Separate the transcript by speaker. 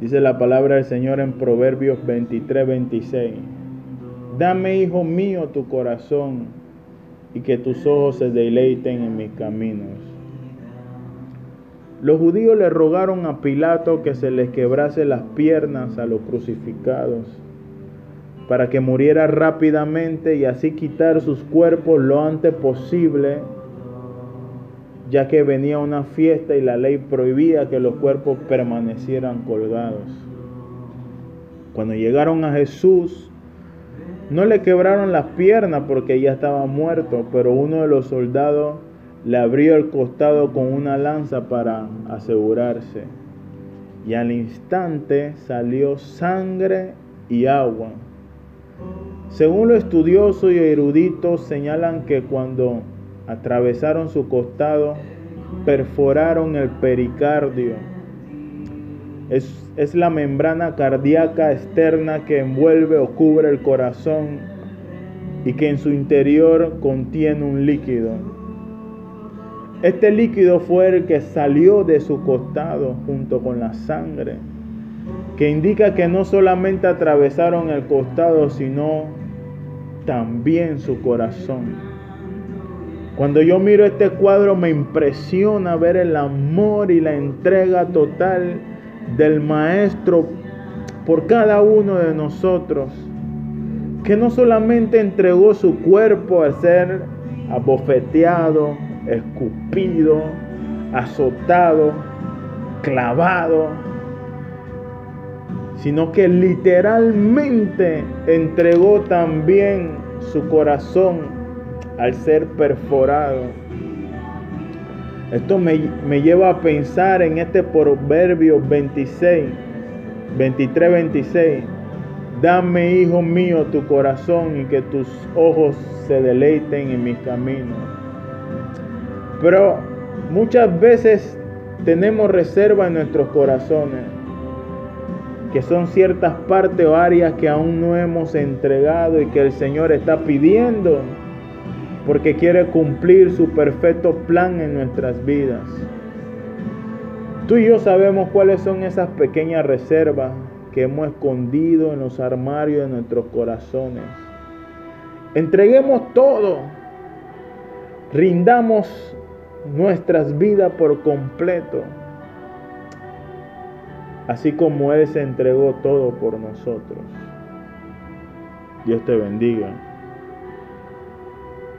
Speaker 1: Dice la palabra del Señor en Proverbios 23, 26. Dame, hijo mío, tu corazón y que tus ojos se deleiten en mis caminos. Los judíos le rogaron a Pilato que se les quebrase las piernas a los crucificados para que muriera rápidamente y así quitar sus cuerpos lo antes posible, ya que venía una fiesta y la ley prohibía que los cuerpos permanecieran colgados. Cuando llegaron a Jesús, no le quebraron las piernas porque ya estaba muerto, pero uno de los soldados le abrió el costado con una lanza para asegurarse. Y al instante salió sangre y agua. Según los estudiosos y eruditos señalan que cuando atravesaron su costado, perforaron el pericardio. Es, es, la membrana cardíaca externa que envuelve o cubre el corazón y que en su interior contiene un líquido. Este líquido fue el que salió de su costado junto con la sangre, que indica que no solamente atravesaron el costado, sino también su corazón. Cuando yo miro este cuadro me impresiona ver el amor y la entrega total del Maestro por cada uno de nosotros, que no solamente entregó su cuerpo a ser abofeteado, escupido, azotado, clavado, sino que literalmente entregó también su corazón al ser perforado. Esto me, lleva a pensar en este proverbio 26, 23, 26. Dame, hijo mío, tu corazón y que tus ojos se deleiten en mis caminos. Pero muchas veces tenemos reserva en nuestros corazones, que son ciertas partes o áreas que aún no hemos entregado y que el Señor está pidiendo porque quiere cumplir su perfecto plan en nuestras vidas. Tú y yo sabemos cuáles son esas pequeñas reservas que hemos escondido en los armarios de nuestros corazones. Entreguemos todo. Rindamos nuestras vidas por completo. Así como Él se entregó todo por nosotros. Dios te bendiga.